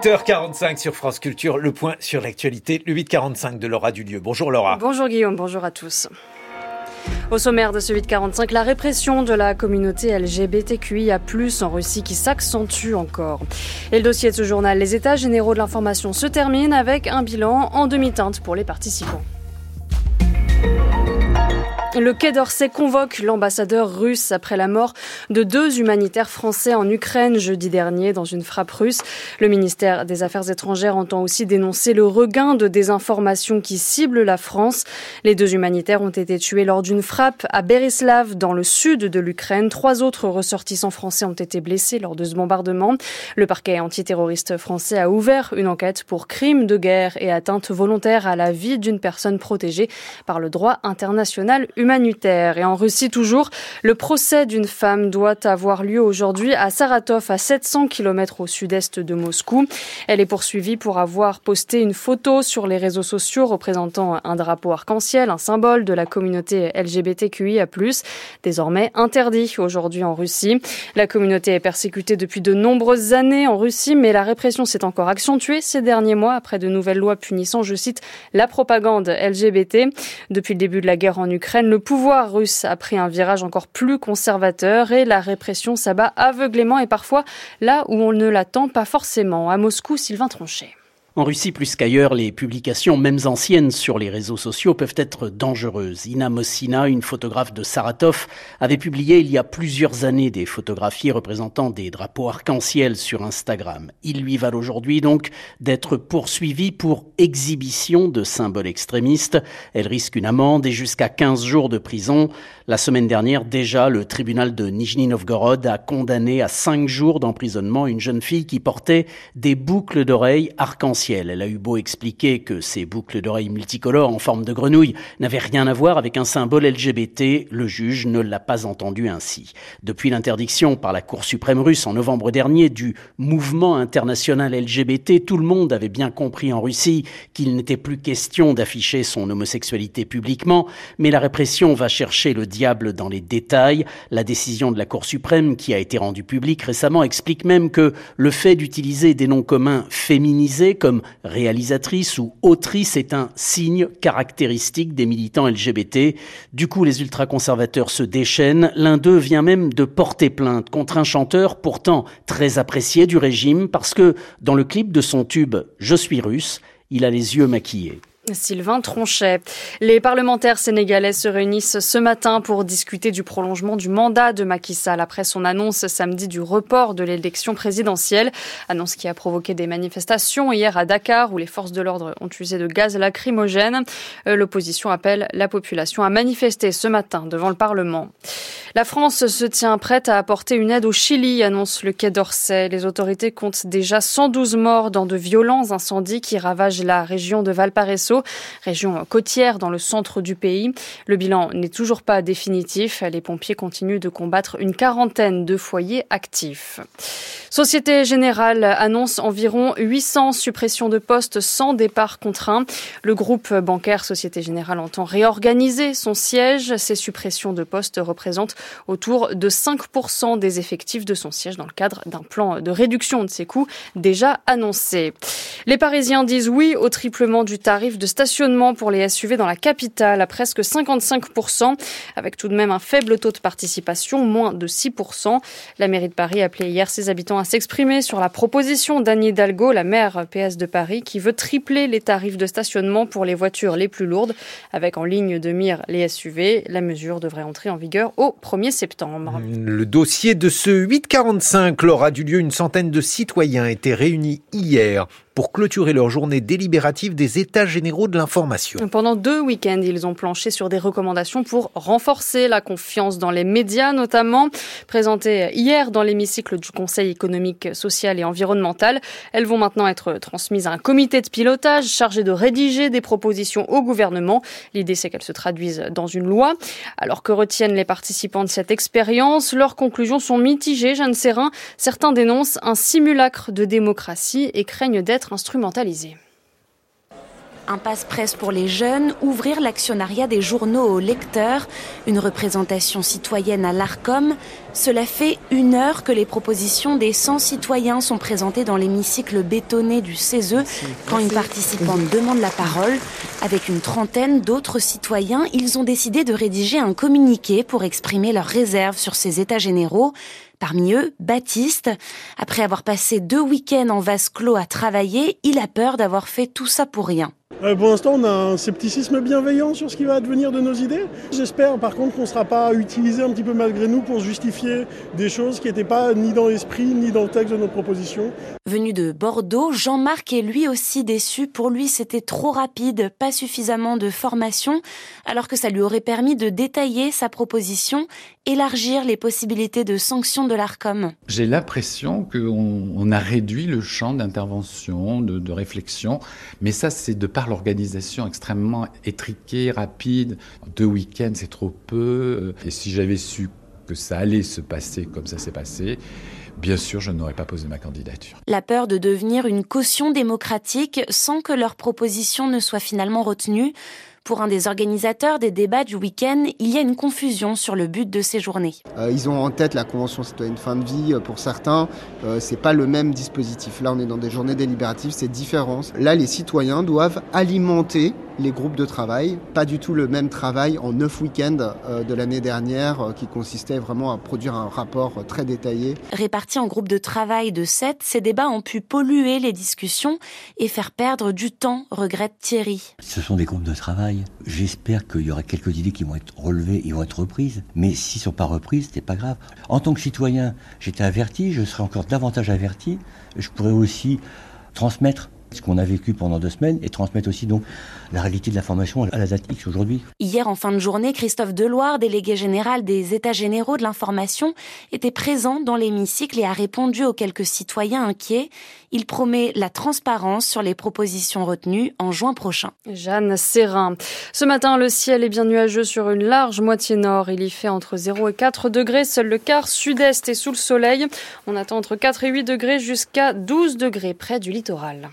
8h45 sur France Culture, le point sur l'actualité, le 8h45 de Laura Dulieu. Bonjour Laura. Bonjour Guillaume, bonjour à tous. Au sommaire de ce 845, la répression de la communauté LGBTQIA+, en Russie qui s'accentue encore. Et le dossier de ce journal, les états généraux de l'information se termine avec un bilan en demi-teinte pour les participants. Le Quai d'Orsay convoque l'ambassadeur russe après la mort de deux humanitaires français en Ukraine jeudi dernier dans une frappe russe. Le ministère des Affaires étrangères entend aussi dénoncer le regain de désinformation qui cible la France. Les deux humanitaires ont été tués lors d'une frappe à Berislav dans le sud de l'Ukraine. Trois autres ressortissants français ont été blessés lors de ce bombardement. Le parquet antiterroriste français a ouvert une enquête pour crime de guerre et atteinte volontaire à la vie d'une personne protégée par le droit international humanitaire. Et en Russie toujours, le procès d'une femme doit avoir lieu aujourd'hui à Saratov, à 700 km au sud-est de Moscou. Elle est poursuivie pour avoir posté une photo sur les réseaux sociaux représentant un drapeau arc-en-ciel, un symbole de la communauté LGBTQIA+, désormais interdit aujourd'hui en Russie. La communauté est persécutée depuis de nombreuses années en Russie, mais la répression s'est encore accentuée ces derniers mois après de nouvelles lois punissant, je cite, la propagande LGBT. Depuis le début de la guerre en Ukraine, le pouvoir russe a pris un virage encore plus conservateur et la répression s'abat aveuglément et parfois là où on ne l'attend pas forcément. À Moscou, Sylvain Tronchet. En Russie, plus qu'ailleurs, les publications, même anciennes, sur les réseaux sociaux peuvent être dangereuses. Ina Mossina, une photographe de Saratov, avait publié il y a plusieurs années des photographies représentant des drapeaux arc-en-ciel sur Instagram. Il lui valent aujourd'hui donc d'être poursuivie pour exhibition de symboles extrémistes. Elle risque une amende et jusqu'à 15 jours de prison. La semaine dernière, déjà, le tribunal de Nijni Novgorod a condamné à 5 jours d'emprisonnement une jeune fille qui portait des boucles d'oreilles arc-en-ciel elle a eu beau expliquer que ces boucles d'oreilles multicolores en forme de grenouille n'avaient rien à voir avec un symbole LGBT, le juge ne l'a pas entendu ainsi. Depuis l'interdiction par la Cour suprême russe en novembre dernier du mouvement international LGBT, tout le monde avait bien compris en Russie qu'il n'était plus question d'afficher son homosexualité publiquement, mais la répression va chercher le diable dans les détails. La décision de la Cour suprême qui a été rendue publique récemment explique même que le fait d'utiliser des noms communs féminisés comme réalisatrice ou autrice est un signe caractéristique des militants LGBT. Du coup, les ultraconservateurs se déchaînent. L'un d'eux vient même de porter plainte contre un chanteur pourtant très apprécié du régime parce que dans le clip de son tube Je suis russe, il a les yeux maquillés. Sylvain Tronchet. Les parlementaires sénégalais se réunissent ce matin pour discuter du prolongement du mandat de Macky Sall après son annonce samedi du report de l'élection présidentielle. Annonce qui a provoqué des manifestations hier à Dakar où les forces de l'ordre ont usé de gaz lacrymogène. Euh, l'opposition appelle la population à manifester ce matin devant le Parlement. La France se tient prête à apporter une aide au Chili, annonce le Quai d'Orsay. Les autorités comptent déjà 112 morts dans de violents incendies qui ravagent la région de Valparaiso, région côtière dans le centre du pays. Le bilan n'est toujours pas définitif. Les pompiers continuent de combattre une quarantaine de foyers actifs. Société Générale annonce environ 800 suppressions de postes sans départ contraint. Le groupe bancaire Société Générale entend réorganiser son siège. Ces suppressions de postes représentent autour de 5% des effectifs de son siège dans le cadre d'un plan de réduction de ses coûts déjà annoncé. Les Parisiens disent oui au triplement du tarif de stationnement pour les SUV dans la capitale à presque 55%, avec tout de même un faible taux de participation, moins de 6%. La mairie de Paris a appelé hier ses habitants à s'exprimer sur la proposition d'Annie Hidalgo, la maire PS de Paris, qui veut tripler les tarifs de stationnement pour les voitures les plus lourdes, avec en ligne de mire les SUV. La mesure devrait entrer en vigueur au 1er septembre. Le dossier de ce 845 aura du lieu. Une centaine de citoyens étaient réunis hier pour clôturer leur journée délibérative des États généraux de l'information. Pendant deux week-ends, ils ont planché sur des recommandations pour renforcer la confiance dans les médias, notamment présentées hier dans l'hémicycle du Conseil économique, social et environnemental. Elles vont maintenant être transmises à un comité de pilotage chargé de rédiger des propositions au gouvernement. L'idée, c'est qu'elles se traduisent dans une loi. Alors que retiennent les participants de cette expérience? Leurs conclusions sont mitigées, Jeanne Serrin. Certains dénoncent un simulacre de démocratie et craignent d'être instrumentalisé. Un passe-presse pour les jeunes, ouvrir l'actionnariat des journaux aux lecteurs, une représentation citoyenne à l'ARCOM, Cela fait une heure que les propositions des 100 citoyens sont présentées dans l'hémicycle bétonné du CESE quand une participante demande la parole. Avec une trentaine d'autres citoyens, ils ont décidé de rédiger un communiqué pour exprimer leurs réserves sur ces états généraux. Parmi eux, Baptiste. Après avoir passé deux week-ends en vase clos à travailler, il a peur d'avoir fait tout ça pour rien. Euh, pour l'instant, on a un scepticisme bienveillant sur ce qui va advenir de nos idées. J'espère par contre qu'on ne sera pas utilisé un petit peu malgré nous pour justifier des choses qui n'étaient pas ni dans l'esprit ni dans le texte de nos propositions. Venu de Bordeaux, Jean-Marc est lui aussi déçu. Pour lui, c'était trop rapide, pas suffisamment de formation, alors que ça lui aurait permis de détailler sa proposition, élargir les possibilités de sanctions de l'ARCOM. J'ai l'impression qu'on a réduit le champ d'intervention, de, de réflexion, mais ça c'est de par l'organisation extrêmement étriquée, rapide. Deux week-ends, c'est trop peu. Et si j'avais su que ça allait se passer comme ça s'est passé, bien sûr, je n'aurais pas posé ma candidature. La peur de devenir une caution démocratique sans que leur proposition ne soit finalement retenue. Pour un des organisateurs des débats du week-end, il y a une confusion sur le but de ces journées. Euh, ils ont en tête la Convention citoyenne fin de vie euh, pour certains. Euh, c'est pas le même dispositif. Là, on est dans des journées délibératives, c'est différent. Là, les citoyens doivent alimenter les groupes de travail. Pas du tout le même travail en neuf week-ends euh, de l'année dernière euh, qui consistait vraiment à produire un rapport très détaillé. Répartis en groupes de travail de sept, ces débats ont pu polluer les discussions et faire perdre du temps, regrette Thierry. Ce sont des groupes de travail. J'espère qu'il y aura quelques idées qui vont être relevées et vont être reprises. Mais s'ils ne sont pas reprises, c'est pas grave. En tant que citoyen, j'étais averti, je serai encore davantage averti. Je pourrais aussi transmettre ce qu'on a vécu pendant deux semaines et transmettre aussi donc la réalité de l'information à la date X aujourd'hui. Hier, en fin de journée, Christophe Deloire, délégué général des États généraux de l'information, était présent dans l'hémicycle et a répondu aux quelques citoyens inquiets. Il promet la transparence sur les propositions retenues en juin prochain. Jeanne Serrin. Ce matin, le ciel est bien nuageux sur une large moitié nord. Il y fait entre 0 et 4 degrés. Seul le quart sud-est est sous le soleil. On attend entre 4 et 8 degrés jusqu'à 12 degrés près du littoral.